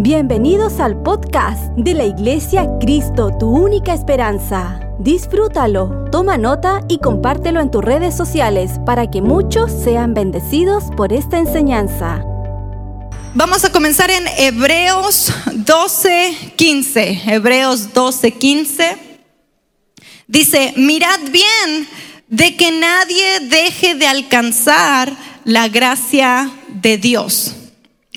Bienvenidos al podcast de la Iglesia Cristo, tu única esperanza. Disfrútalo, toma nota y compártelo en tus redes sociales para que muchos sean bendecidos por esta enseñanza. Vamos a comenzar en Hebreos 12, 15. Hebreos 12, 15. Dice, mirad bien de que nadie deje de alcanzar la gracia de Dios.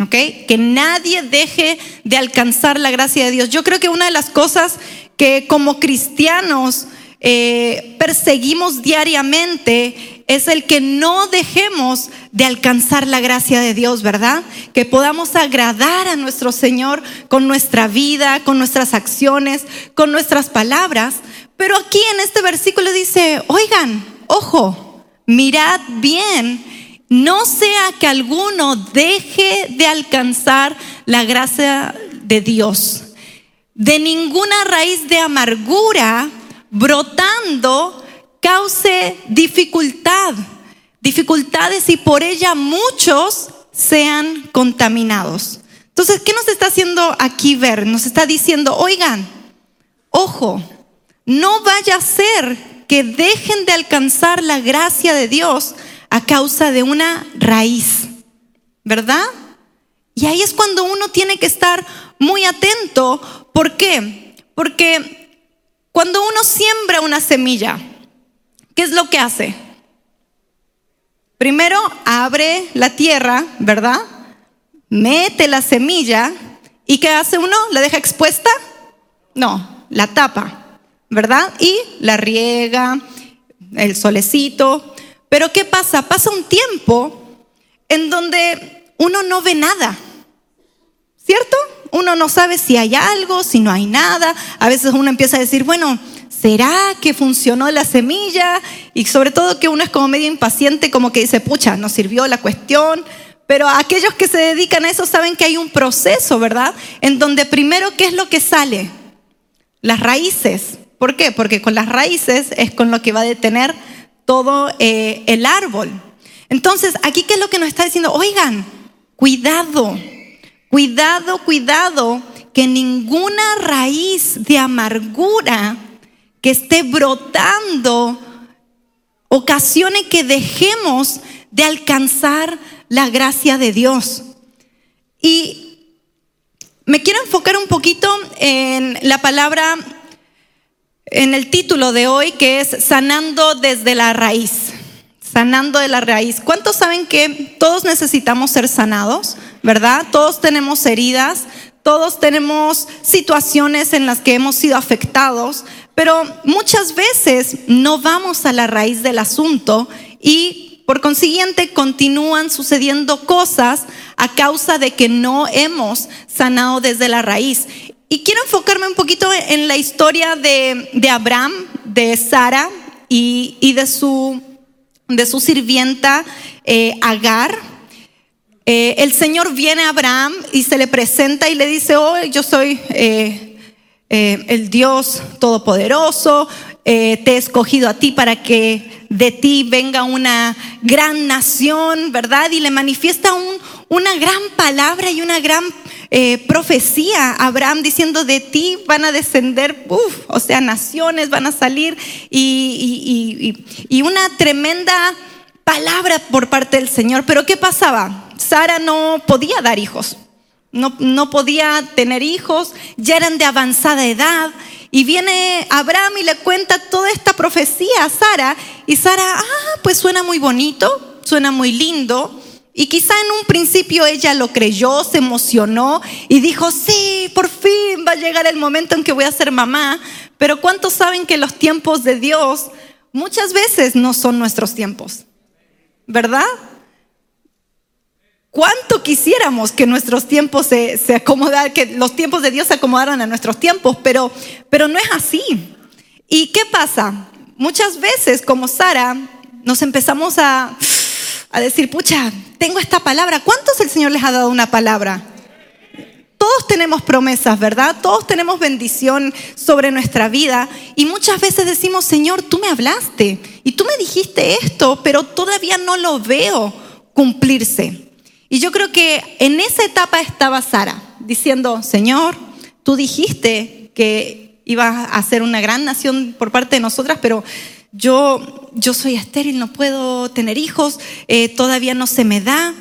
Que nadie deje de alcanzar la gracia de Dios. Yo creo que una de las cosas que como cristianos eh, perseguimos diariamente es el que no dejemos de alcanzar la gracia de Dios, ¿verdad? Que podamos agradar a nuestro Señor con nuestra vida, con nuestras acciones, con nuestras palabras. Pero aquí en este versículo dice, oigan, ojo, mirad bien no sea que alguno deje de alcanzar la gracia de Dios. De ninguna raíz de amargura brotando cause dificultad, dificultades y por ella muchos sean contaminados. Entonces, ¿qué nos está haciendo aquí ver? Nos está diciendo, oigan, ojo, no vaya a ser que dejen de alcanzar la gracia de Dios a causa de una raíz, ¿verdad? Y ahí es cuando uno tiene que estar muy atento. ¿Por qué? Porque cuando uno siembra una semilla, ¿qué es lo que hace? Primero abre la tierra, ¿verdad? Mete la semilla y ¿qué hace uno? ¿La deja expuesta? No, la tapa, ¿verdad? Y la riega, el solecito, pero ¿qué pasa? Pasa un tiempo en donde uno no ve nada, ¿cierto? Uno no sabe si hay algo, si no hay nada. A veces uno empieza a decir, bueno, ¿será que funcionó la semilla? Y sobre todo que uno es como medio impaciente, como que dice, pucha, no sirvió la cuestión. Pero aquellos que se dedican a eso saben que hay un proceso, ¿verdad? En donde primero, ¿qué es lo que sale? Las raíces. ¿Por qué? Porque con las raíces es con lo que va a detener todo eh, el árbol. Entonces, aquí qué es lo que nos está diciendo? Oigan, cuidado, cuidado, cuidado, que ninguna raíz de amargura que esté brotando ocasione que dejemos de alcanzar la gracia de Dios. Y me quiero enfocar un poquito en la palabra en el título de hoy que es Sanando desde la raíz. Sanando de la raíz. ¿Cuántos saben que todos necesitamos ser sanados? ¿Verdad? Todos tenemos heridas, todos tenemos situaciones en las que hemos sido afectados, pero muchas veces no vamos a la raíz del asunto y por consiguiente continúan sucediendo cosas a causa de que no hemos sanado desde la raíz. Y quiero enfocarme un poquito en la historia de, Abraham, de Sara y, de, su, de su sirvienta eh, Agar. Eh, el Señor viene a Abraham y se le presenta y le dice, oh, yo soy eh, el Dios Todopoderoso, te he escogido a ti para que de ti venga una gran nación, ¿verdad? Y le manifiesta un, una gran palabra y una gran eh, profecía Abraham diciendo de ti van a descender, o sea, naciones van a salir y, y, una tremenda palabra por parte del Señor. Pero ¿qué pasaba? Sara no podía dar hijos, no, no podía tener hijos, ya eran de avanzada edad. Y viene Abraham y le cuenta toda esta profecía a Sara. Y Sara, ah, pues suena muy bonito, suena muy lindo. Y quizá en un principio ella lo creyó, se emocionó y dijo, sí, por fin va a llegar el momento en que voy a ser mamá. Pero ¿cuántos saben que los tiempos de Dios muchas veces no son nuestros tiempos? ¿Verdad? ¿Cuánto quisiéramos que nuestros tiempos se, se acomodaran, que los tiempos de Dios se acomodaran a nuestros tiempos? Pero, pero no es así. ¿Y qué pasa? Muchas veces, como Sara, nos empezamos a a decir, pucha, tengo esta palabra. ¿Cuántos el Señor les ha dado una palabra? Todos tenemos promesas, ¿verdad? Todos tenemos bendición sobre nuestra vida y muchas veces decimos, Señor, tú me hablaste y tú me dijiste esto, pero todavía no lo veo cumplirse. Y yo creo que en esa etapa estaba Sara, diciendo, Señor, tú dijiste que iba a ser una gran nación por parte de nosotras, pero yo, yo soy estéril, no puedo tener hijos, eh, todavía no se me da.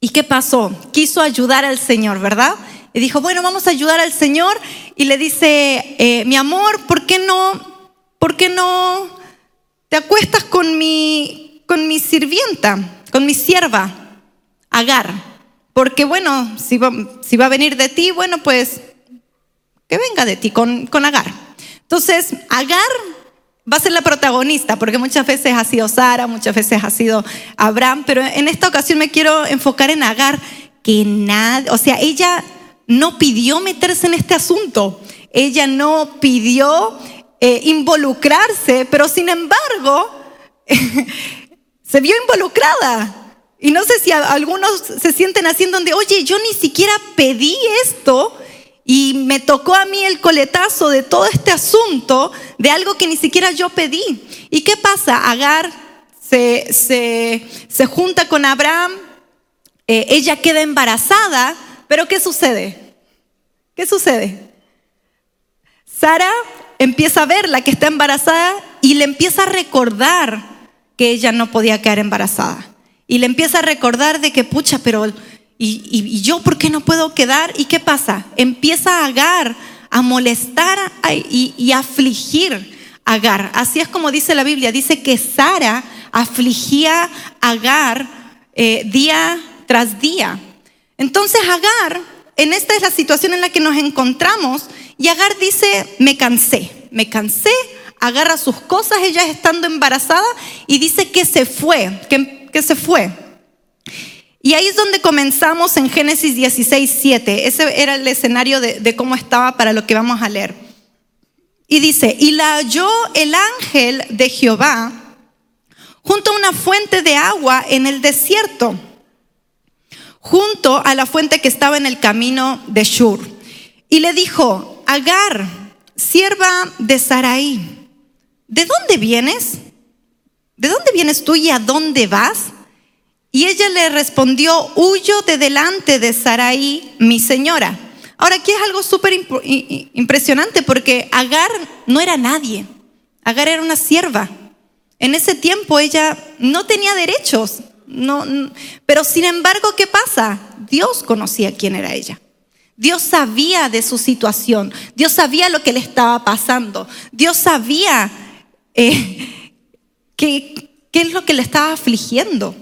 ¿Y qué pasó? Quiso ayudar al Señor, ¿verdad? Y dijo, bueno, vamos a ayudar al Señor. Y le dice, eh, mi amor, ¿por qué no, por qué no te acuestas con mi, con mi sirvienta, con mi sierva, Agar? Porque bueno, si va, si va a venir de ti, bueno, pues que venga de ti con, con Agar. Entonces, Agar va a ser la protagonista, porque muchas veces ha sido Sara, muchas veces ha sido Abraham, pero en esta ocasión me quiero enfocar en Agar, que nada, o sea, ella no pidió meterse en este asunto, ella no pidió eh, involucrarse, pero sin embargo se vio involucrada. Y no sé si algunos se sienten así en donde, oye, yo ni siquiera pedí esto, y me tocó a mí el coletazo de todo este asunto, de algo que ni siquiera yo pedí. ¿Y qué pasa? Agar se, se, junta con Abraham, eh, ella queda embarazada, pero ¿qué sucede? ¿Qué sucede? Sara empieza a ver la que está embarazada y le empieza a recordar que ella no podía quedar embarazada. Y le empieza a recordar de que, pucha, pero ¿Y, yo por qué no puedo quedar? ¿Y qué pasa? Empieza a Agar a molestar y, afligir a Agar. Así es como dice la Biblia. Dice que Sara afligía a Agar eh, día tras día. Entonces Agar, en esta es la situación en la que nos encontramos, y Agar dice, me cansé, me cansé, agarra sus cosas, ella estando embarazada, y dice que se fue, que se fue. Y ahí es donde comenzamos en Génesis 16, 7. Ese era el escenario de, cómo estaba para lo que vamos a leer. Y dice, y la halló el ángel de Jehová junto a una fuente de agua en el desierto, junto a la fuente que estaba en el camino de Shur. Y le dijo, Agar, sierva de Saraí, ¿de dónde vienes? ¿De dónde vienes tú y a dónde vas? Y ella le respondió, huyo de delante de Saraí, mi señora. Ahora aquí es algo súper impresionante porque Agar no era nadie. Agar era una sierva. En ese tiempo ella no tenía derechos. No, pero sin embargo, ¿qué pasa? Dios conocía quién era ella. Dios sabía de su situación. Dios sabía lo que le estaba pasando. Dios sabía eh, qué es lo que le estaba afligiendo.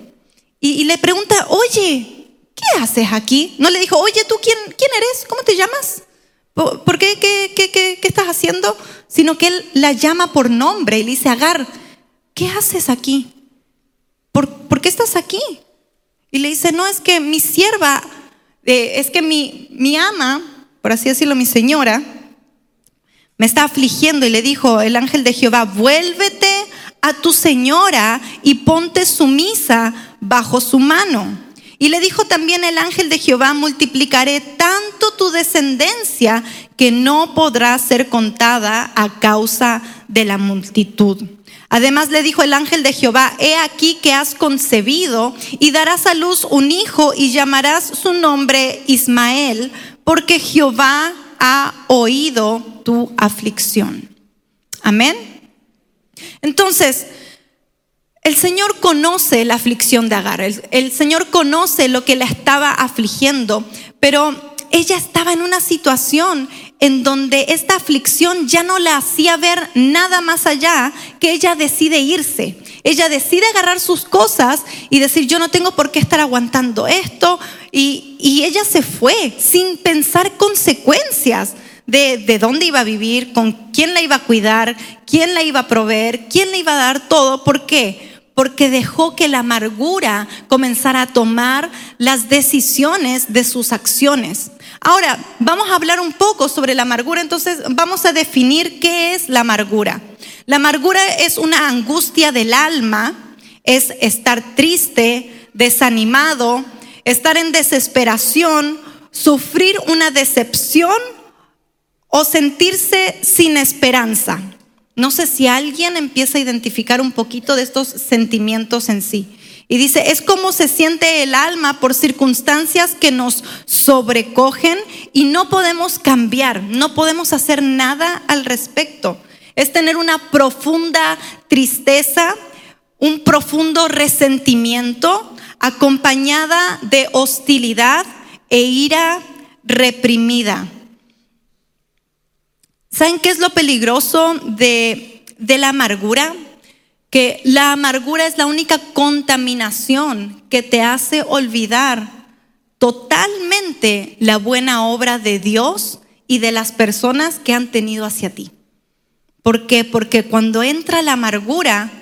Y, le pregunta, oye, ¿qué haces aquí? No le dijo, oye, ¿tú quién, quién eres? ¿Cómo te llamas? ¿Por qué? ¿Qué, qué, qué, estás haciendo? Sino que él la llama por nombre y le dice, Agar, ¿qué haces aquí? ¿Por, ¿por qué estás aquí? Y le dice, no, es que mi sierva, eh, es que mi, mi ama, por así decirlo, mi señora, me está afligiendo y le dijo el ángel de Jehová, vuélvete a tu señora y ponte sumisa bajo su mano. Y le dijo también el ángel de Jehová, multiplicaré tanto tu descendencia que no podrá ser contada a causa de la multitud. Además le dijo el ángel de Jehová, he aquí que has concebido y darás a luz un hijo y llamarás su nombre Ismael, porque Jehová ha oído tu aflicción. Amén. Entonces, el Señor conoce la aflicción de Agar, el, Señor conoce lo que la estaba afligiendo, pero ella estaba en una situación en donde esta aflicción ya no la hacía ver nada más allá que ella decide irse. Ella decide agarrar sus cosas y decir, yo no tengo por qué estar aguantando esto. Y, ella se fue sin pensar consecuencias de, de dónde iba a vivir, con quién la iba a cuidar, quién la iba a proveer, quién le iba a dar todo. ¿Por qué? Porque dejó que la amargura comenzara a tomar las decisiones de sus acciones. Ahora, vamos a hablar un poco sobre la amargura, entonces vamos a definir qué es la amargura. La amargura es una angustia del alma, es estar triste, desanimado, estar en desesperación, sufrir una decepción o sentirse sin esperanza. No sé si alguien empieza a identificar un poquito de estos sentimientos en sí. Y dice, es como se siente el alma por circunstancias que nos sobrecogen y no podemos cambiar, no podemos hacer nada al respecto. Es tener una profunda tristeza, un profundo resentimiento acompañada de hostilidad e ira reprimida. ¿Saben qué es lo peligroso de, la amargura? que la amargura es la única contaminación que te hace olvidar totalmente la buena obra de Dios y de las personas que han tenido hacia ti. ¿Por qué? Porque cuando entra la amargura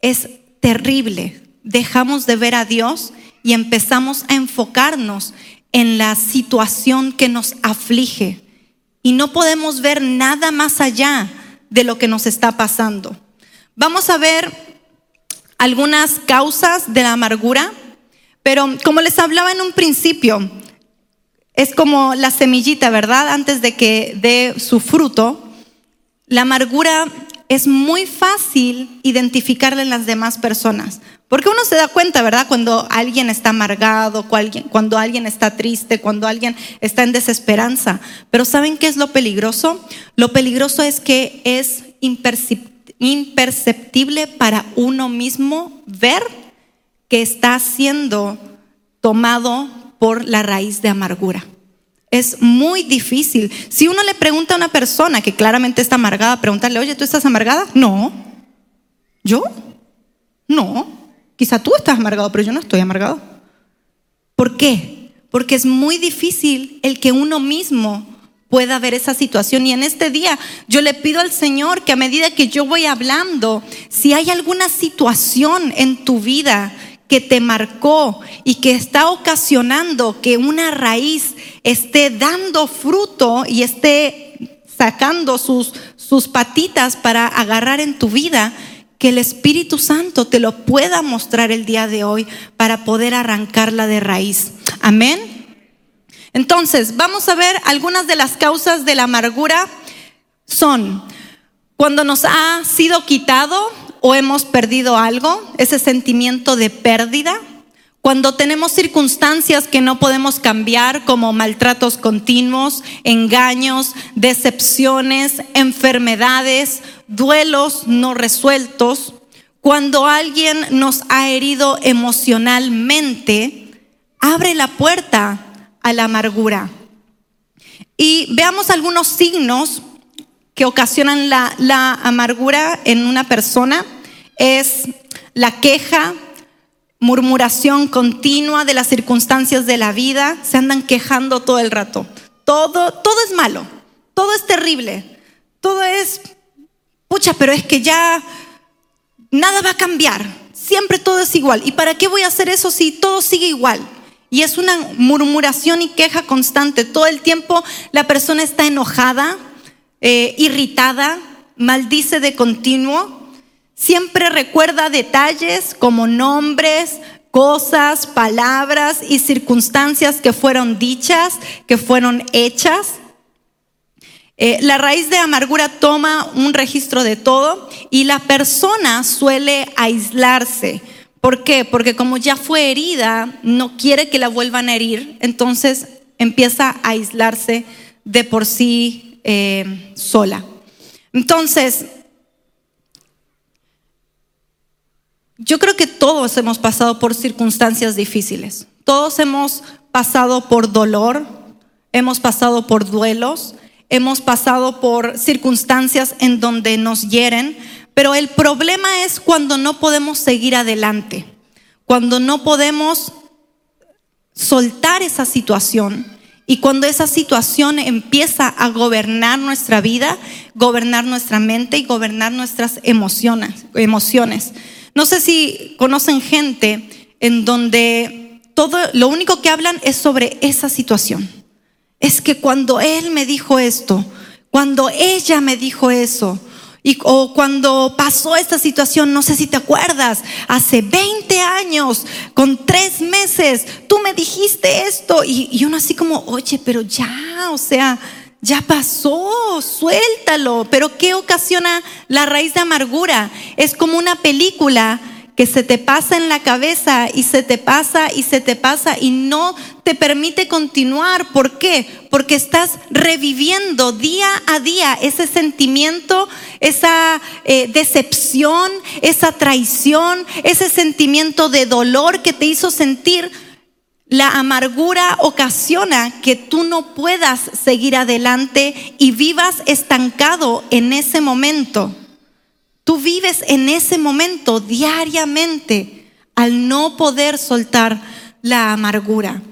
es terrible. Dejamos de ver a Dios y empezamos a enfocarnos en la situación que nos aflige. Y no podemos ver nada más allá de lo que nos está pasando. Vamos a ver algunas causas de la amargura, pero como les hablaba en un principio, es como la semillita, ¿verdad? Antes de que dé su fruto, la amargura es muy fácil identificarla en las demás personas. Porque uno se da cuenta, ¿verdad? Cuando alguien está amargado, cuando alguien está triste, cuando alguien está en desesperanza. Pero ¿saben qué es lo peligroso? Lo peligroso es que es imperceptible para uno mismo ver que está siendo tomado por la raíz de amargura. Es muy difícil. Si uno le pregunta a una persona que claramente está amargada, preguntarle, oye, ¿tú estás amargada? No. ¿Yo? No. Quizá tú estás amargado, pero yo no estoy amargado. ¿Por qué? Porque es muy difícil el que uno mismo pueda ver esa situación. Y en este día yo le pido al Señor que a medida que yo voy hablando, si hay alguna situación en tu vida que te marcó y que está ocasionando que una raíz esté dando fruto y esté sacando sus, sus patitas para agarrar en tu vida, que el Espíritu Santo te lo pueda mostrar el día de hoy para poder arrancarla de raíz. Amén. Entonces, vamos a ver algunas de las causas de la amargura. Son cuando nos ha sido quitado o hemos perdido algo, ese sentimiento de pérdida. Cuando tenemos circunstancias que no podemos cambiar, como maltratos continuos, engaños, decepciones, enfermedades, duelos no resueltos. Cuando alguien nos ha herido emocionalmente, abre la puerta a la amargura. Y veamos algunos signos que ocasionan la, amargura en una persona. Es la queja, murmuración continua de las circunstancias de la vida, se andan quejando todo el rato. Todo, todo es malo, todo es terrible, todo es, pucha, pero es que ya nada va a cambiar, siempre todo es igual. ¿Y para qué voy a hacer eso si todo sigue igual? Y es una murmuración y queja constante. Todo el tiempo la persona está enojada, eh, irritada, maldice de continuo. Siempre recuerda detalles como nombres, cosas, palabras y circunstancias que fueron dichas, que fueron hechas. Eh, la raíz de amargura toma un registro de todo y la persona suele aislarse ¿Por qué? Porque como ya fue herida, no quiere que la vuelvan a herir, entonces empieza a aislarse de por sí eh, sola. Entonces, yo creo que todos hemos pasado por circunstancias difíciles, todos hemos pasado por dolor, hemos pasado por duelos, hemos pasado por circunstancias en donde nos hieren, pero el problema es cuando no podemos seguir adelante, cuando no podemos soltar esa situación y cuando esa situación empieza a gobernar nuestra vida, gobernar nuestra mente y gobernar nuestras emociones. No sé si conocen gente en donde todo lo único que hablan es sobre esa situación. Es que cuando él me dijo esto, cuando ella me dijo eso, y, o cuando pasó esta situación, no sé si te acuerdas, hace 20 años, con tres meses, tú me dijiste esto. Y, y uno así como, oye, pero ya, o sea, ya pasó, suéltalo. Pero ¿qué ocasiona la raíz de amargura? Es como una película que se te pasa en la cabeza y se te pasa y se te pasa y no te permite continuar. ¿Por qué? Porque estás reviviendo día a día ese sentimiento, esa eh, decepción, esa traición, ese sentimiento de dolor que te hizo sentir. La amargura ocasiona que tú no puedas seguir adelante y vivas estancado en ese momento. Tú vives en ese momento diariamente al no poder soltar la amargura.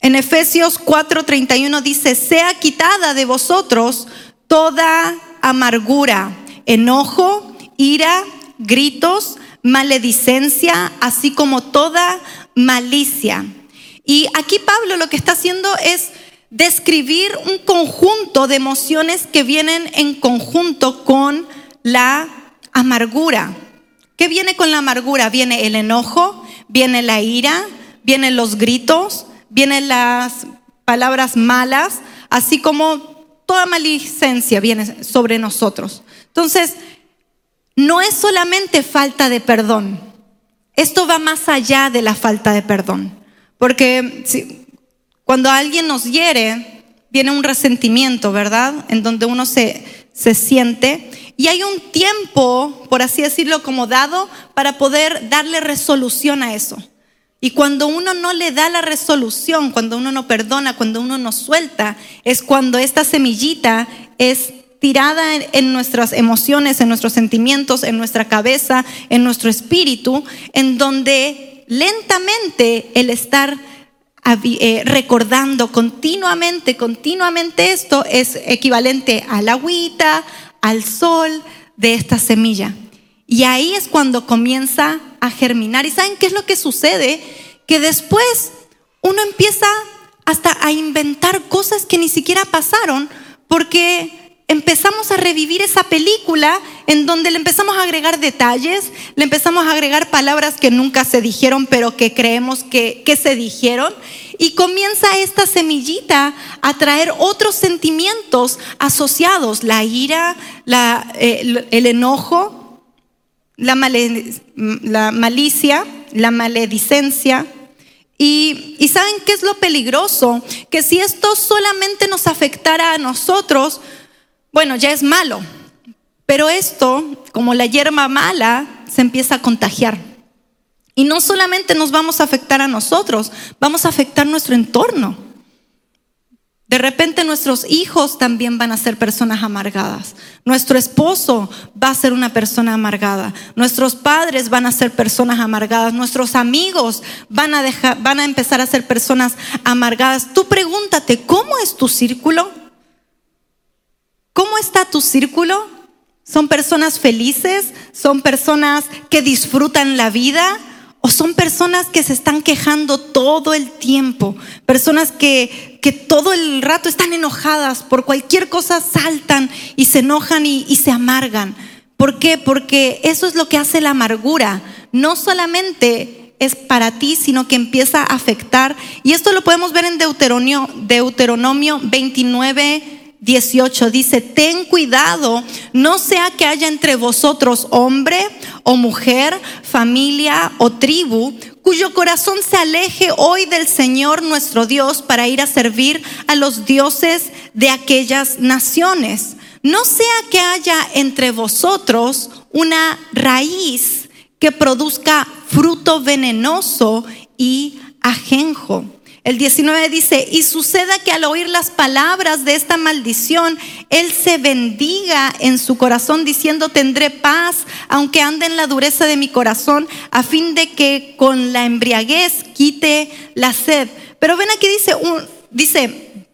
En Efesios 4:31 dice, sea quitada de vosotros toda amargura, enojo, ira, gritos, maledicencia, así como toda malicia. Y aquí Pablo lo que está haciendo es describir un conjunto de emociones que vienen en conjunto con la amargura. ¿Qué viene con la amargura? Viene el enojo, viene la ira, vienen los gritos, vienen las palabras malas, así como toda malicencia viene sobre nosotros. Entonces, no es solamente falta de perdón. Esto va más allá de la falta de perdón. Porque si, cuando alguien nos hiere, viene un resentimiento, ¿verdad? En donde uno se, se siente. Y hay un tiempo, por así decirlo, como dado para poder darle resolución a eso. Y cuando uno no le da la resolución, cuando uno no perdona, cuando uno no suelta, es cuando esta semillita es tirada en, nuestras emociones, en nuestros sentimientos, en nuestra cabeza, en nuestro espíritu, en donde lentamente el estar eh, recordando continuamente, continuamente esto es equivalente al agüita, al sol de esta semilla. Y ahí es cuando comienza a germinar. ¿Y saben qué es lo que sucede? Que después uno empieza hasta a inventar cosas que ni siquiera pasaron porque empezamos a revivir esa película en donde le empezamos a agregar detalles, le empezamos a agregar palabras que nunca se dijeron, pero que creemos que, se dijeron. Y comienza esta semillita a traer otros sentimientos asociados, la ira, eh, el, enojo, la, la malicia, la maledicencia. Y, y, ¿saben qué es lo peligroso? Que si esto solamente nos afectara a nosotros, bueno, ya es malo. Pero esto, como la hierba mala, se empieza a contagiar. Y no solamente nos vamos a afectar a nosotros, vamos a afectar nuestro entorno. De repente nuestros hijos también van a ser personas amargadas. Nuestro esposo va a ser una persona amargada. Nuestros padres van a ser personas amargadas. Nuestros amigos van a, dejar, van a empezar a ser personas amargadas. Tú pregúntate, ¿cómo es tu círculo? ¿Cómo está tu círculo? ¿Son personas felices? ¿Son personas que disfrutan la vida? ¿O son personas que se están quejando todo el tiempo? Personas que, que todo el rato están enojadas por cualquier cosa, saltan y se enojan y, se amargan. ¿Por qué? Porque eso es lo que hace la amargura. No solamente es para ti, sino que empieza a afectar. Y esto lo podemos ver en Deuteronomio 29, 18 dice, ten cuidado, no sea que haya entre vosotros hombre o mujer, familia o tribu, cuyo corazón se aleje hoy del Señor nuestro Dios para ir a servir a los dioses de aquellas naciones. No sea que haya entre vosotros una raíz que produzca fruto venenoso y ajenjo el 19 dice, y suceda que al oír las palabras de esta maldición, él se bendiga en su corazón diciendo, tendré paz, aunque ande en la dureza de mi corazón, a fin de que con la embriaguez quite la sed. Pero ven aquí dice, dice,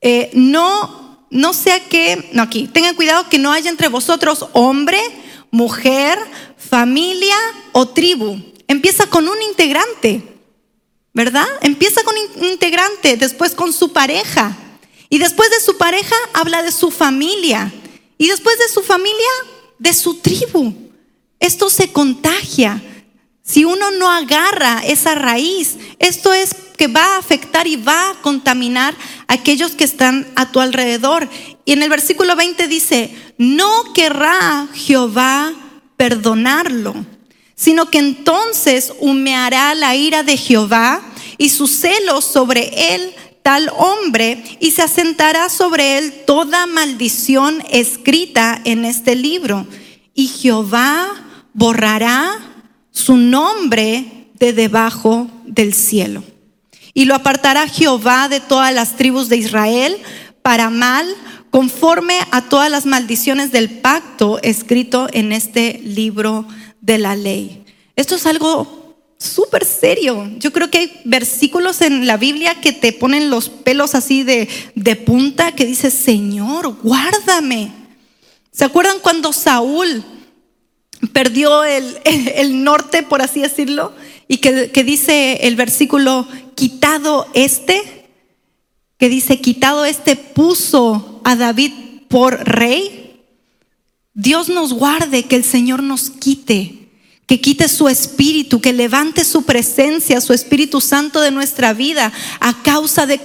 eh, no, no sea que, no aquí, tengan cuidado que no haya entre vosotros hombre, mujer, familia o tribu. Empieza con un integrante. ¿Verdad? Empieza con un integrante, después con su pareja. Y después de su pareja habla de su familia. Y después de su familia, de su tribu. Esto se contagia. Si uno no agarra esa raíz, esto es que va a afectar y va a contaminar a aquellos que están a tu alrededor. Y en el versículo 20 dice, no querrá Jehová perdonarlo, sino que entonces humeará la ira de Jehová y su celo sobre él tal hombre y se asentará sobre él toda maldición escrita en este libro. Y Jehová borrará su nombre de debajo del cielo. Y lo apartará Jehová de todas las tribus de Israel para mal, conforme a todas las maldiciones del pacto escrito en este libro de la ley. Esto es algo súper serio. Yo creo que hay versículos en la Biblia que te ponen los pelos así de, de punta, que dice, Señor, guárdame. ¿Se acuerdan cuando Saúl perdió el, el, norte, por así decirlo? Y que, que dice el versículo, quitado este, que dice, quitado este puso a David por rey. Dios nos guarde, que el Señor nos quite que quite su espíritu, que levante su presencia, su Espíritu Santo de nuestra vida a causa de,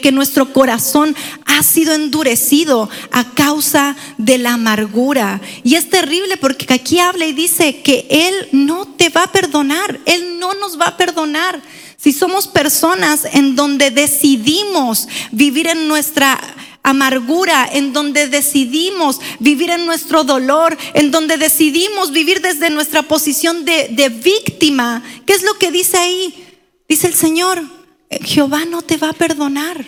que nuestro corazón ha sido endurecido, a causa de la amargura. Y es terrible porque aquí habla y dice que Él no te va a perdonar, Él no nos va a perdonar. Si somos personas en donde decidimos vivir en nuestra amargura, en donde decidimos vivir en nuestro dolor, en donde decidimos vivir desde nuestra posición de, víctima. ¿Qué es lo que dice ahí? Dice el Señor, Jehová no te va a perdonar.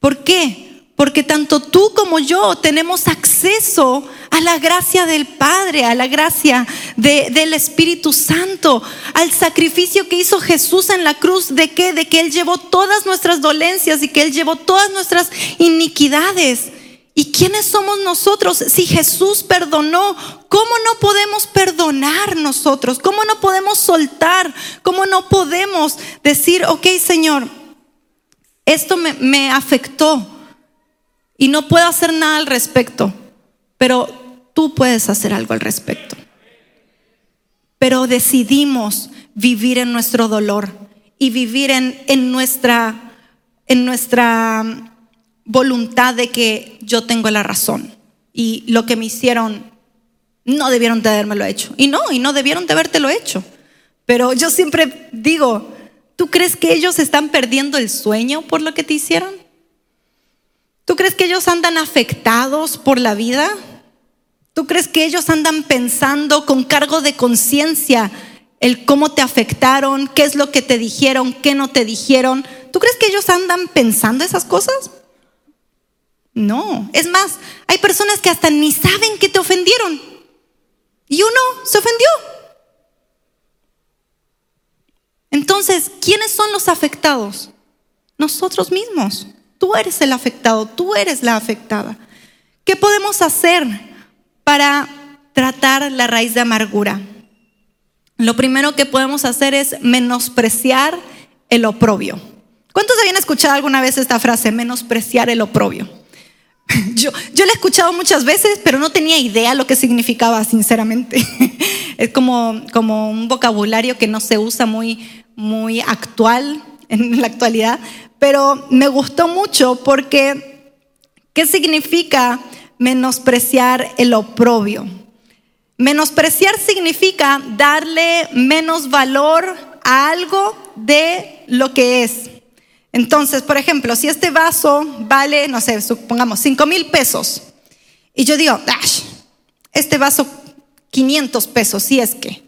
¿Por qué? Porque tanto tú como yo tenemos acceso a la gracia del Padre, a la gracia del Espíritu Santo, al sacrificio que hizo Jesús en la cruz. ¿De qué? De que Él llevó todas nuestras dolencias y que Él llevó todas nuestras iniquidades. ¿Y quiénes somos nosotros? Si Jesús perdonó, ¿cómo no podemos perdonar nosotros? ¿Cómo no podemos soltar? ¿Cómo no podemos decir, ok Señor, esto me, me afectó? Y no puedo hacer nada al respecto, pero tú puedes hacer algo al respecto. Pero decidimos vivir en nuestro dolor y vivir en, en, nuestra, en nuestra voluntad de que yo tengo la razón y lo que me hicieron no debieron de haberme lo hecho. Y no, y no debieron de habértelo hecho. Pero yo siempre digo, ¿tú crees que ellos están perdiendo el sueño por lo que te hicieron? ¿Tú crees que ellos andan afectados por la vida? ¿Tú crees que ellos andan pensando con cargo de conciencia el cómo te afectaron, qué es lo que te dijeron, qué no te dijeron? ¿Tú crees que ellos andan pensando esas cosas? No, es más, hay personas que hasta ni saben que te ofendieron y uno se ofendió. Entonces, ¿quiénes son los afectados? Nosotros mismos. Tú eres el afectado, tú eres la afectada. ¿Qué podemos hacer para tratar la raíz de amargura? Lo primero que podemos hacer es menospreciar el oprobio. ¿Cuántos habían escuchado alguna vez esta frase, menospreciar el oprobio? Yo, yo la he escuchado muchas veces, pero no tenía idea lo que significaba, sinceramente. Es como, como un vocabulario que no se usa muy, muy actual en la actualidad, pero me gustó mucho porque ¿qué significa menospreciar el oprobio? Menospreciar significa darle menos valor a algo de lo que es. Entonces, por ejemplo, si este vaso vale, no sé, supongamos 5 mil pesos, y yo digo, este vaso 500 pesos, si es que,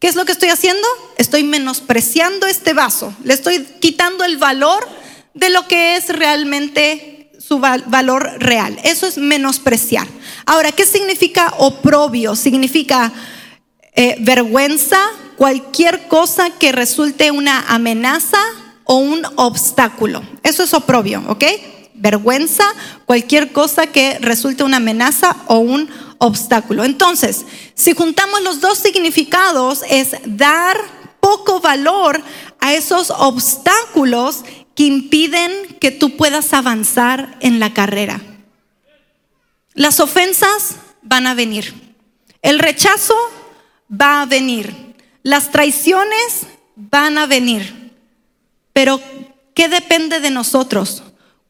¿qué es lo que estoy haciendo? Estoy menospreciando este vaso, le estoy quitando el valor de lo que es realmente su valor real. Eso es menospreciar. Ahora, ¿qué significa oprobio? Significa eh, vergüenza, cualquier cosa que resulte una amenaza o un obstáculo. Eso es oprobio, ¿ok? Vergüenza, cualquier cosa que resulte una amenaza o un obstáculo. Entonces, si juntamos los dos significados, es dar poco valor a esos obstáculos que impiden que tú puedas avanzar en la carrera. Las ofensas van a venir. El rechazo va a venir. Las traiciones van a venir. Pero, ¿qué depende de nosotros?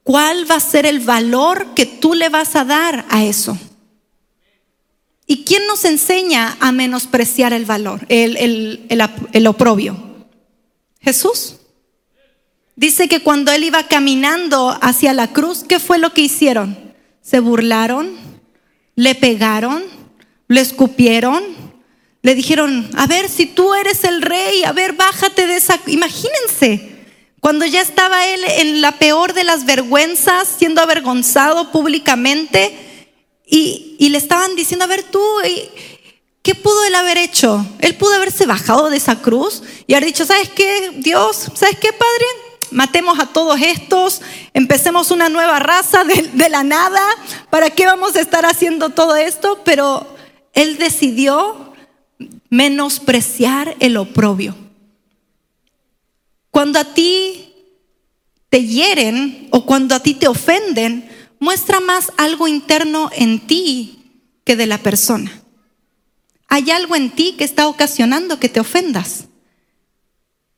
¿Cuál va a ser el valor que tú le vas a dar a eso? ¿Y quién nos enseña a menospreciar el valor, el, el, el, el oprobio? Jesús. Dice que cuando él iba caminando hacia la cruz, ¿qué fue lo que hicieron? Se burlaron, le pegaron, le escupieron, le dijeron, a ver, si tú eres el rey, a ver, bájate de esa... Imagínense, cuando ya estaba él en la peor de las vergüenzas, siendo avergonzado públicamente, y, y le estaban diciendo, a ver, tú, ¿qué pudo él haber hecho? Él pudo haberse bajado de esa cruz y haber dicho, ¿sabes qué, Dios? ¿Sabes qué, Padre? Matemos a todos estos, empecemos una nueva raza de, la nada, ¿para qué vamos a estar haciendo todo esto? Pero él decidió menospreciar el oprobio. Cuando a ti te hieren o cuando a ti te ofenden, muestra más algo interno en ti que de la persona. Hay algo en ti que está ocasionando que te ofendas.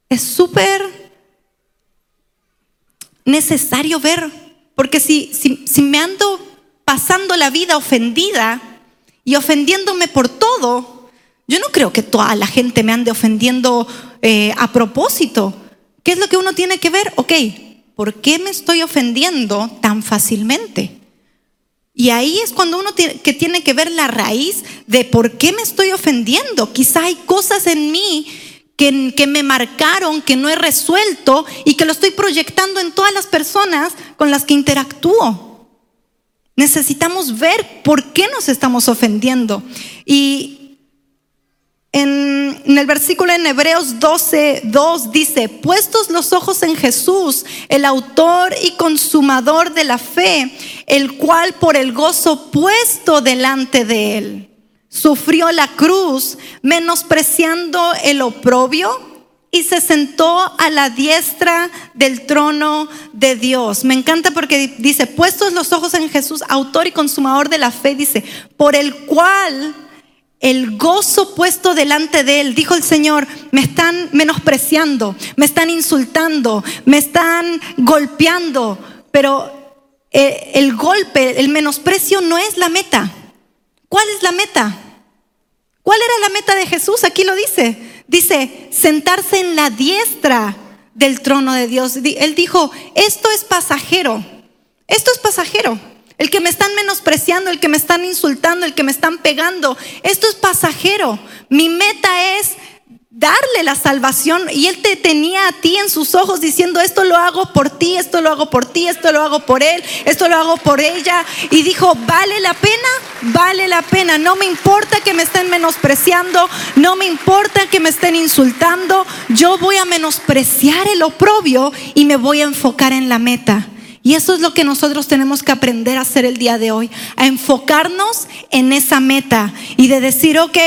Es súper necesario ver, porque si, si, me ando pasando la vida ofendida y ofendiéndome por todo, yo no creo que toda la gente me ande ofendiendo eh, a propósito. ¿Qué es lo que uno tiene que ver? Ok, ¿por qué me estoy ofendiendo tan fácilmente? Y ahí es cuando uno que, tiene que ver la raíz de por qué me estoy ofendiendo. Quizá hay cosas en mí que, me marcaron, que no he resuelto y que lo estoy proyectando en todas las personas con las que interactúo. Necesitamos ver por qué nos estamos ofendiendo. Y en, en, el versículo en Hebreos 12, 2 dice, puestos los ojos en Jesús, el autor y consumador de la fe, el cual por el gozo puesto delante de él, sufrió la cruz, menospreciando el oprobio y se sentó a la diestra del trono de Dios. Me encanta porque dice, puestos los ojos en Jesús, autor y consumador de la fe, dice, por el cual el gozo puesto delante de él, dijo el Señor, me están menospreciando, me están insultando, me están golpeando, pero eh, el golpe, el menosprecio no es la meta. ¿Cuál es la meta? ¿Cuál era la meta de Jesús? Aquí lo dice. Dice, sentarse en la diestra del trono de Dios. Él dijo, esto es pasajero, esto es pasajero. El que me están menospreciando, el que me están insultando, el que me están pegando, esto es pasajero. Mi meta es darle la salvación y Él te tenía a ti en sus ojos diciendo, esto lo hago por ti, esto lo hago por ti, esto lo hago por Él, esto lo hago por ella. Y dijo, vale la pena, vale la pena. No me importa que me estén menospreciando, no me importa que me estén insultando, yo voy a menospreciar el oprobio y me voy a enfocar en la meta. Y eso es lo que nosotros tenemos que aprender a hacer el día de hoy, a enfocarnos en esa meta y de decir, ok,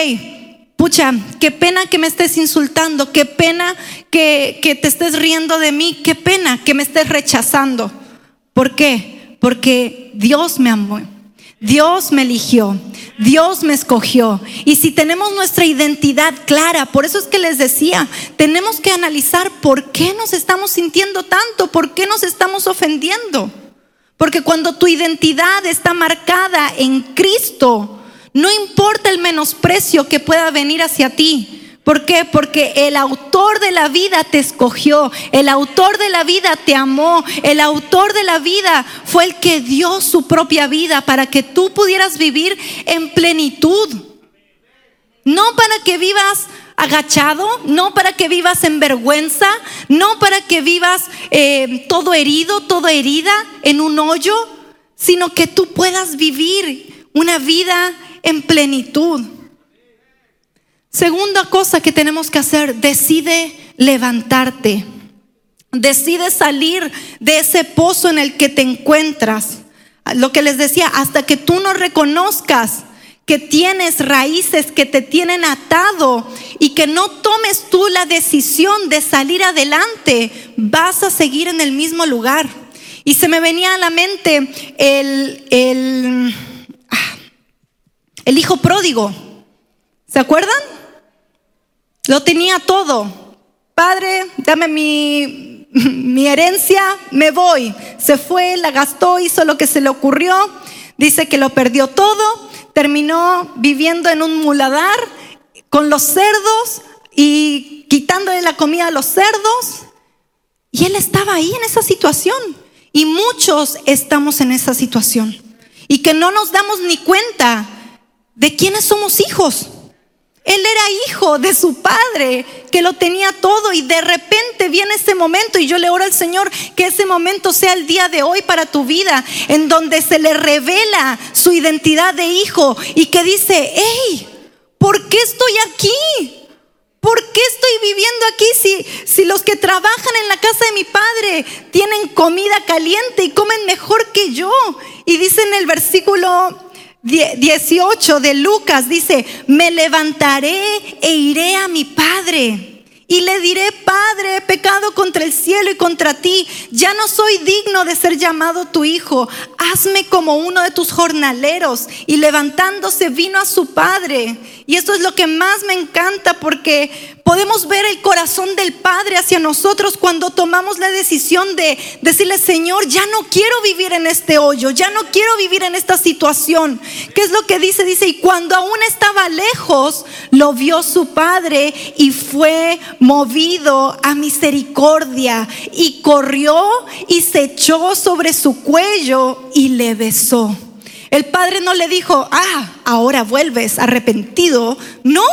pucha, qué pena que me estés insultando, qué pena que, que te estés riendo de mí, qué pena que me estés rechazando. ¿Por qué? Porque Dios me amó. Dios me eligió, Dios me escogió. Y si tenemos nuestra identidad clara, por eso es que les decía, tenemos que analizar por qué nos estamos sintiendo tanto, por qué nos estamos ofendiendo. Porque cuando tu identidad está marcada en Cristo, no importa el menosprecio que pueda venir hacia ti, ¿Por qué? Porque el autor de la vida te escogió, el autor de la vida te amó, el autor de la vida fue el que dio su propia vida para que tú pudieras vivir en plenitud. No para que vivas agachado, no para que vivas en vergüenza, no para que vivas eh, todo herido, toda herida en un hoyo, sino que tú puedas vivir una vida en plenitud. Segunda cosa que tenemos que hacer, decide levantarte. Decide salir de ese pozo en el que te encuentras. Lo que les decía, hasta que tú no reconozcas que tienes raíces que te tienen atado y que no tomes tú la decisión de salir adelante, vas a seguir en el mismo lugar. Y se me venía a la mente el, el, el hijo pródigo. ¿Se acuerdan? Lo tenía todo. Padre, dame mi, mi herencia, me voy. Se fue, la gastó, hizo lo que se le ocurrió. Dice que lo perdió todo, terminó viviendo en un muladar con los cerdos y quitándole la comida a los cerdos. Y él estaba ahí en esa situación. Y muchos estamos en esa situación. Y que no nos damos ni cuenta de quiénes somos hijos. Él era hijo de su padre, que lo tenía todo y de repente viene ese momento y yo le oro al Señor que ese momento sea el día de hoy para tu vida, en donde se le revela su identidad de hijo y que dice, hey, ¿por qué estoy aquí? ¿Por qué estoy viviendo aquí si, si los que trabajan en la casa de mi padre tienen comida caliente y comen mejor que yo? Y dice en el versículo 18 de Lucas dice, me levantaré e iré a mi Padre. Y le diré, Padre, he pecado contra el cielo y contra ti. Ya no soy digno de ser llamado tu hijo. Hazme como uno de tus jornaleros. Y levantándose vino a su padre. Y esto es lo que más me encanta porque podemos ver el corazón del Padre hacia nosotros cuando tomamos la decisión de decirle, Señor, ya no quiero vivir en este hoyo, ya no quiero vivir en esta situación. ¿Qué es lo que dice? Dice, y cuando aún estaba lejos, lo vio su Padre y fue movido a misericordia y corrió y se echó sobre su cuello y le besó. El padre no le dijo, ah, ahora vuelves arrepentido. No,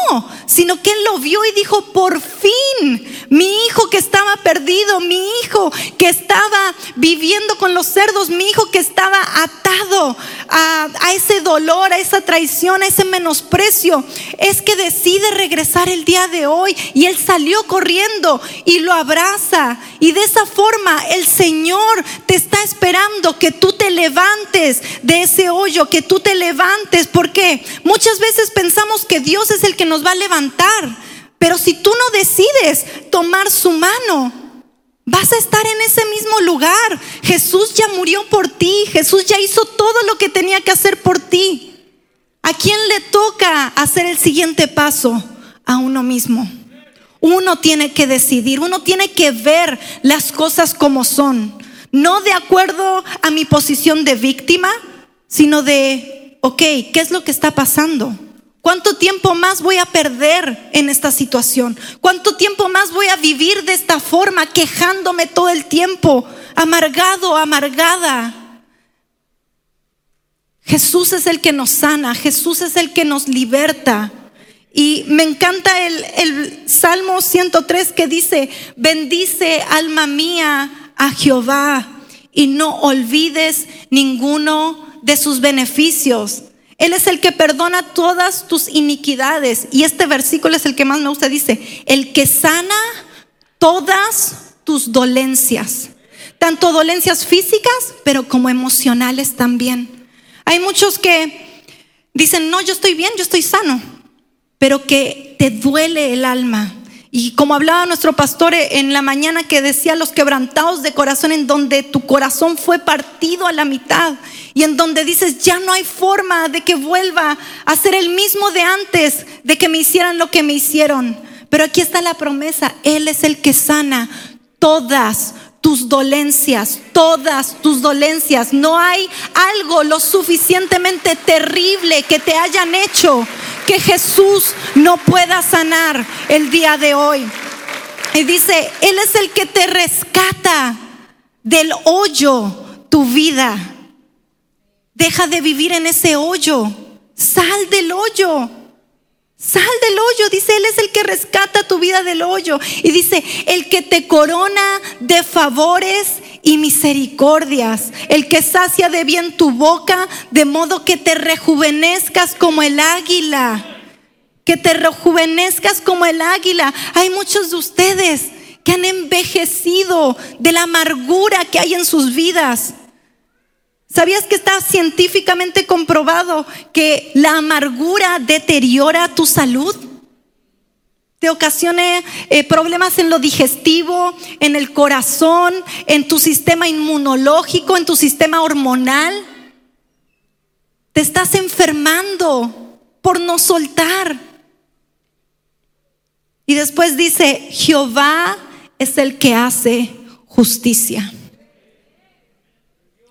sino que él lo vio y dijo, por fin, mi hijo que estaba perdido, mi hijo que estaba viviendo con los cerdos, mi hijo que estaba atado a, ese dolor, a esa traición, a ese menosprecio, es que decide regresar el día de hoy. Y él salió corriendo y lo abraza. Y de esa forma el Señor te está esperando que tú te levantes de ese hoy que tú te levantes, porque muchas veces pensamos que Dios es el que nos va a levantar, pero si tú no decides tomar su mano, vas a estar en ese mismo lugar. Jesús ya murió por ti, Jesús ya hizo todo lo que tenía que hacer por ti. ¿A quién le toca hacer el siguiente paso? A uno mismo. Uno tiene que decidir, uno tiene que ver las cosas como son, no de acuerdo a mi posición de víctima, sino de, ok, ¿qué es lo que está pasando? ¿Cuánto tiempo más voy a perder en esta situación? ¿Cuánto tiempo más voy a vivir de esta forma, quejándome todo el tiempo, amargado, amargada? Jesús es el que nos sana, Jesús es el que nos liberta. Y me encanta el, el, Salmo 103 que dice, bendice alma mía a Jehová y no olvides ninguno de sus beneficios. Él es el que perdona todas tus iniquidades. Y este versículo es el que más me gusta. Dice, el que sana todas tus dolencias. Tanto dolencias físicas, pero como emocionales también. Hay muchos que dicen, no, yo estoy bien, yo estoy sano, pero que te duele el alma. Y como hablaba nuestro pastor en la mañana que decía los quebrantados de corazón en donde tu corazón fue partido a la mitad y en donde dices, ya no hay forma de que vuelva a ser el mismo de antes, de que me hicieran lo que me hicieron. Pero aquí está la promesa, Él es el que sana todas tus dolencias, todas tus dolencias. No hay algo lo suficientemente terrible que te hayan hecho que Jesús no pueda sanar el día de hoy. Y dice, Él es el que te rescata del hoyo tu vida. Deja de vivir en ese hoyo. Sal del hoyo. Sal del hoyo, dice, Él es el que rescata tu vida del hoyo. Y dice, el que te corona de favores y misericordias, el que sacia de bien tu boca, de modo que te rejuvenezcas como el águila. Que te rejuvenezcas como el águila. Hay muchos de ustedes que han envejecido de la amargura que hay en sus vidas. ¿Sabías que está científicamente comprobado que la amargura deteriora tu salud? Te ocasiona eh, problemas en lo digestivo, en el corazón, en tu sistema inmunológico, en tu sistema hormonal. Te estás enfermando por no soltar. Y después dice, Jehová es el que hace justicia.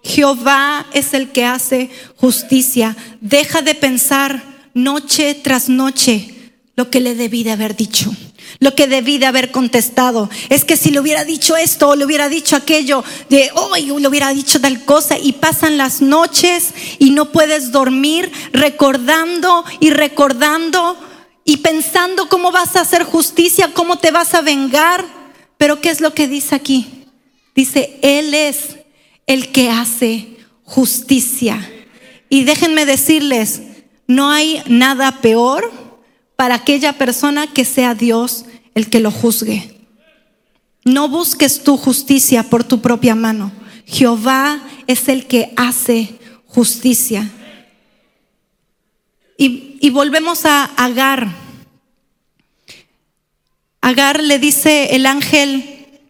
Jehová es el que hace justicia. Deja de pensar noche tras noche lo que le debí de haber dicho, lo que debí de haber contestado. Es que si le hubiera dicho esto o le hubiera dicho aquello, de hoy le hubiera dicho tal cosa y pasan las noches y no puedes dormir recordando y recordando y pensando cómo vas a hacer justicia, cómo te vas a vengar. Pero ¿qué es lo que dice aquí? Dice, Él es el que hace justicia. Y déjenme decirles, no hay nada peor para aquella persona que sea Dios el que lo juzgue. No busques tu justicia por tu propia mano. Jehová es el que hace justicia. Y, volvemos a Agar. Agar le dice el ángel,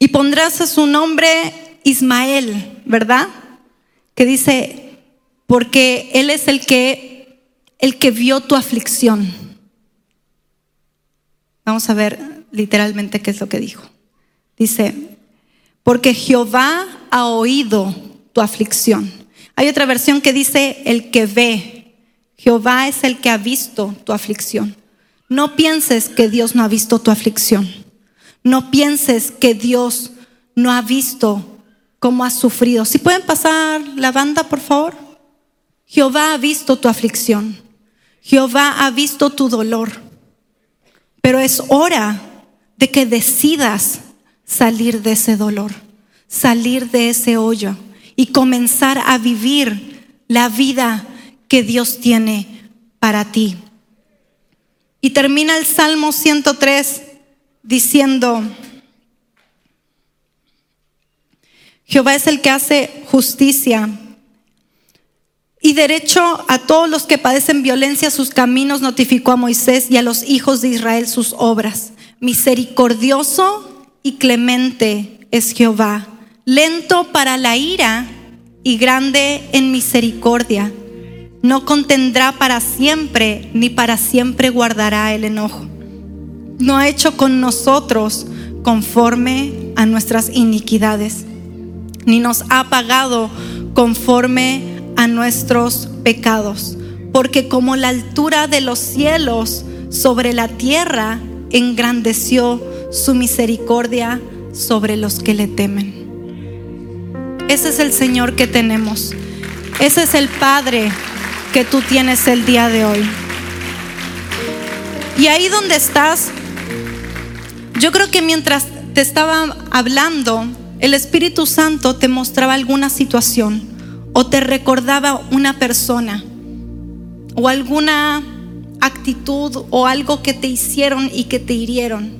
y pondrás a su nombre Ismael, ¿verdad? Que dice, porque él es el que, el que vio tu aflicción. Vamos a ver literalmente qué es lo que dijo. Dice, porque Jehová ha oído tu aflicción. Hay otra versión que dice, el que ve. Jehová es el que ha visto tu aflicción. No pienses que Dios no ha visto tu aflicción. No pienses que Dios no ha visto cómo has sufrido. Si pueden pasar la banda, por favor. Jehová ha visto tu aflicción. Jehová ha visto tu dolor. Pero es hora de que decidas salir de ese dolor, salir de ese hoyo y comenzar a vivir la vida que Dios tiene para ti. Y termina el Salmo 103 diciendo, Jehová es el que hace justicia y derecho a todos los que padecen violencia, sus caminos notificó a Moisés y a los hijos de Israel sus obras. Misericordioso y clemente es Jehová, lento para la ira y grande en misericordia. No contendrá para siempre, ni para siempre guardará el enojo. No ha hecho con nosotros conforme a nuestras iniquidades, ni nos ha pagado conforme a nuestros pecados. Porque como la altura de los cielos sobre la tierra, engrandeció su misericordia sobre los que le temen. Ese es el Señor que tenemos. Ese es el Padre que tú tienes el día de hoy. Y ahí donde estás, yo creo que mientras te estaba hablando, el Espíritu Santo te mostraba alguna situación o te recordaba una persona o alguna actitud o algo que te hicieron y que te hirieron.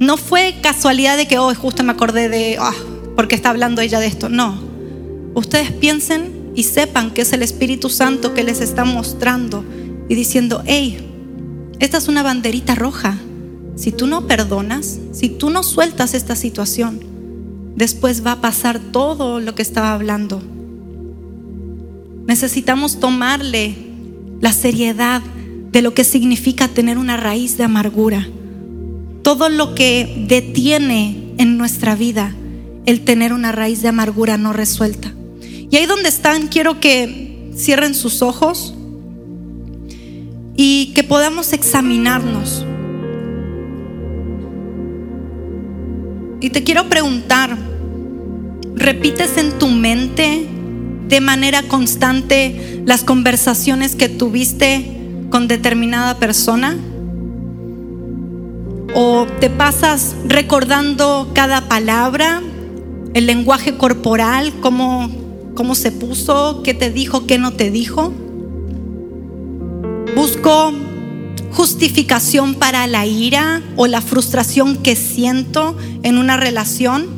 No fue casualidad de que, oh, justo me acordé de, ah, porque está hablando ella de esto. No. Ustedes piensen y sepan que es el Espíritu Santo que les está mostrando y diciendo, hey, esta es una banderita roja. Si tú no perdonas, si tú no sueltas esta situación, después va a pasar todo lo que estaba hablando. Necesitamos tomarle la seriedad de lo que significa tener una raíz de amargura. Todo lo que detiene en nuestra vida el tener una raíz de amargura no resuelta. Y ahí donde están, quiero que cierren sus ojos y que podamos examinarnos. Y te quiero preguntar, ¿repites en tu mente de manera constante las conversaciones que tuviste con determinada persona? ¿O te pasas recordando cada palabra, el lenguaje corporal, cómo, cómo se puso, qué te dijo, qué no te dijo? Busco justificación para la ira o la frustración que siento en una relación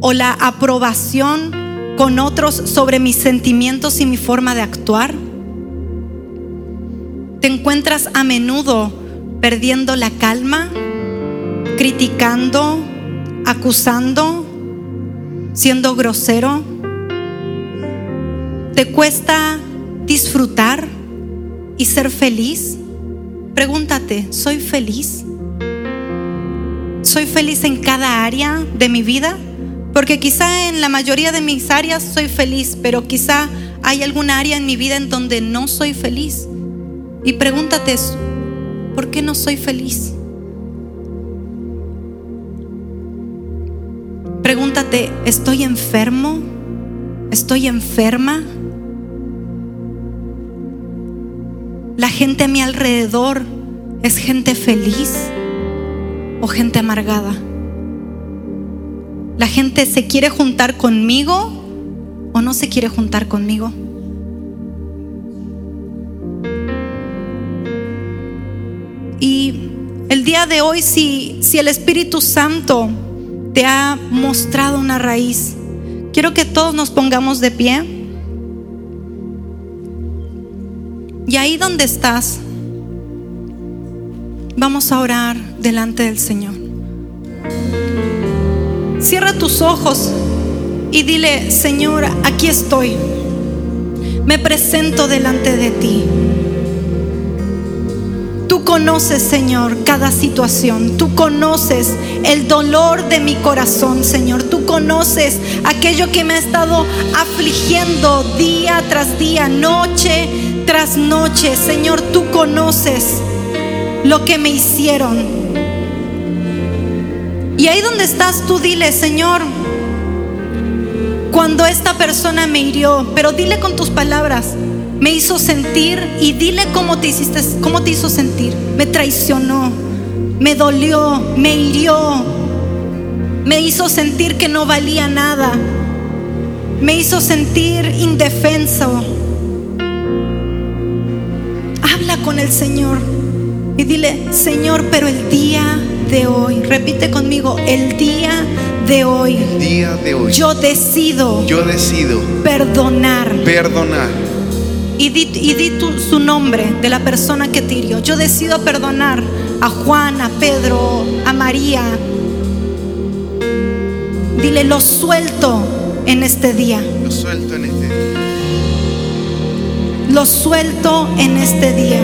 o la aprobación con otros sobre mis sentimientos y mi forma de actuar? ¿Te encuentras a menudo perdiendo la calma, criticando, acusando, siendo grosero? ¿Te cuesta disfrutar y ser feliz? Pregúntate, ¿soy feliz? ¿Soy feliz en cada área de mi vida? Porque quizá en la mayoría de mis áreas soy feliz, pero quizá hay alguna área en mi vida en donde no soy feliz. Y pregúntate ¿por qué no soy feliz? Pregúntate, ¿estoy enfermo? ¿Estoy enferma? ¿La gente a mi alrededor es gente feliz o gente amargada? ¿La gente se quiere juntar conmigo o no se quiere juntar conmigo? Y el día de hoy, si, si el Espíritu Santo te ha mostrado una raíz, quiero que todos nos pongamos de pie. Y ahí donde estás, vamos a orar delante del Señor. Cierra tus ojos y dile, Señor, aquí estoy. Me presento delante de ti. Tú conoces, Señor, cada situación. Tú conoces el dolor de mi corazón, Señor. Tú conoces aquello que me ha estado afligiendo día tras día, noche tras noche. Señor, tú conoces lo que me hicieron. Y ahí donde estás, tú dile, Señor, cuando esta persona me hirió, pero dile con tus palabras, me hizo sentir y dile cómo te hiciste, cómo te hizo sentir. Me traicionó, me dolió, me hirió, me hizo sentir que no valía nada, me hizo sentir indefenso. Habla con el Señor y dile, Señor, pero el día de hoy, repite conmigo, el día de hoy, El día de hoy yo decido yo decido perdonar. perdonar. Y di, y di tu- su nombre de la persona que te hirió. Yo decido perdonar a Juan, a Pedro, a María. Dile, lo suelto en este día. Lo suelto en este día. Lo suelto en este día.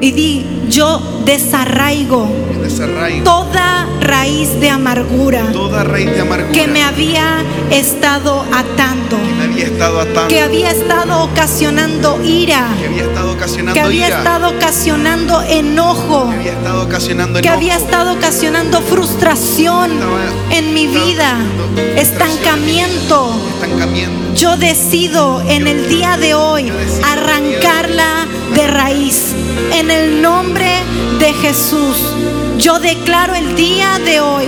Y di, yo desarraigo desarraigo toda raíz de amargura toda raíz de amargura que me había estado atando, que me había estado atando, que había estado ocasionando ira. que había estado ocasionando que había ira, estado ocasionando enojo, que había estado ocasionando que enojo, había estado ocasionando frustración Estaba- en mi vida, estancamiento. estancamiento. Yo decido en el día de hoy arrancarla de raíz. En el nombre de Jesús, yo declaro el día de hoy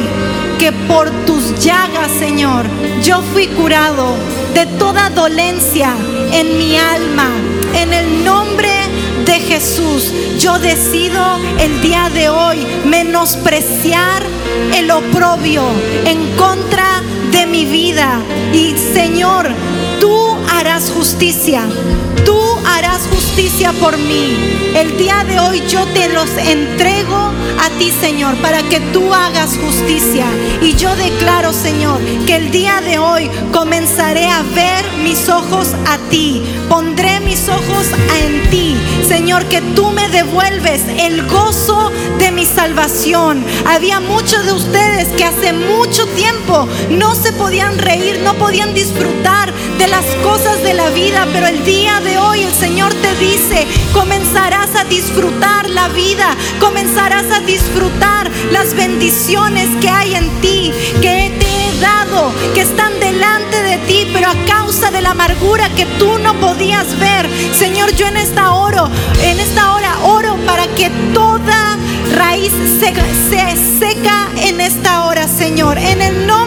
que por tus llagas, Señor, yo fui curado de toda dolencia en mi alma. En el nombre de Jesús, yo decido el día de hoy menospreciar el oprobio en contra de mi vida. Y Señor, tú harás justicia. Tú harás justicia por mí. El día de hoy yo te los entrego a ti, Señor, para que tú hagas justicia. Y yo declaro, Señor, que el día de hoy comenzaré a ver mis ojos a ti. Pondré mis ojos en ti. Señor, que tú me devuelves el gozo de mi salvación. Había muchos de ustedes que hace mucho tiempo no se podían reír, no podían disfrutar de las cosas de la vida, pero el día de hoy el Señor te dice, comenzarás a disfrutar la vida, comenzarás a disfrutar las bendiciones que hay en ti, que te he dado, que están delante de ti, la amargura que tú no podías ver, Señor, yo en esta hora, en esta hora oro para que toda raíz se, se seca en esta hora, Señor, en el nombre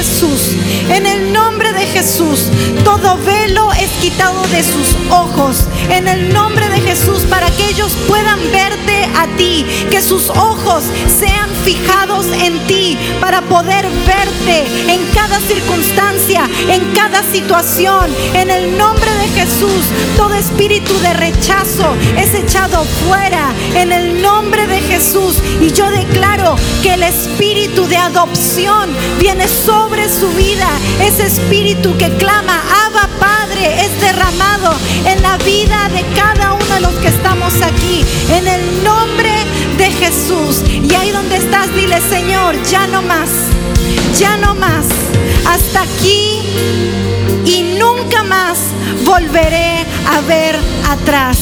Jesús, en el nombre de Jesús, todo velo es quitado de sus ojos, en el nombre de Jesús, para que ellos puedan verte a ti, que sus ojos sean fijados en ti, para poder verte en cada circunstancia, en cada situación, en el nombre de Jesús, todo espíritu de rechazo es echado fuera, en el nombre de Jesús, y yo declaro que el espíritu de adopción viene sobre su vida, ese espíritu que clama, Abba Padre, es derramado en la vida de cada uno de los que estamos aquí, en el nombre de Jesús. Y ahí donde estás, dile, Señor, ya no más, ya no más. hasta aquí y nunca más volveré a ver atrás.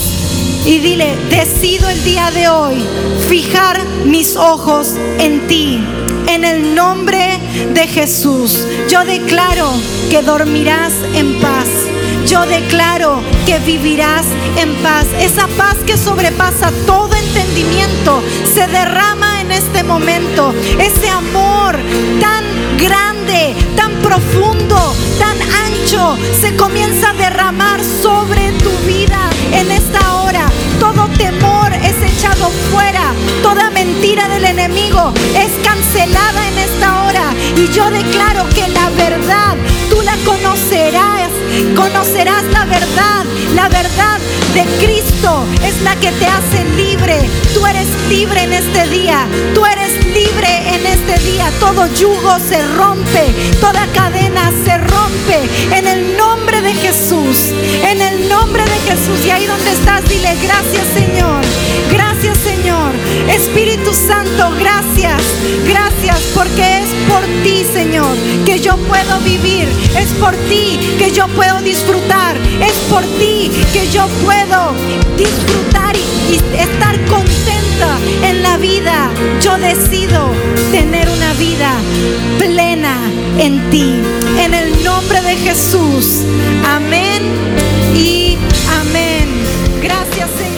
Y dile, decido el día de hoy fijar mis ojos en ti. En el nombre de Jesús, yo declaro que dormirás en paz. Yo declaro que vivirás en paz. Esa paz que sobrepasa todo entendimiento se derrama en este momento. Ese amor tan grande, tan profundo, tan ancho, se comienza a derramar sobre tu vida en esta hora. Todo temor es echado fuera. Toda mentira del enemigo Y yo declaro que la verdad, tú la conocerás. Conocerás la verdad. La verdad de Cristo es la que te hace libre. Tú eres libre en este día. Tú eres libre en este día. Todo yugo se rompe. Toda cadena se rompe. En el nombre de Jesús. En el nombre de Jesús. Y ahí donde estás, dile gracias Señor. Gracias Señor. Espíritu Santo, gracias. Gracias porque es por ti Señor que yo puedo vivir. Es por ti que yo puedo disfrutar. Es por ti que yo puedo disfrutar y, estar contenta en la vida. Yo decido tener una vida plena en ti. En el nombre de Jesús. Amén y amén. Gracias Señor.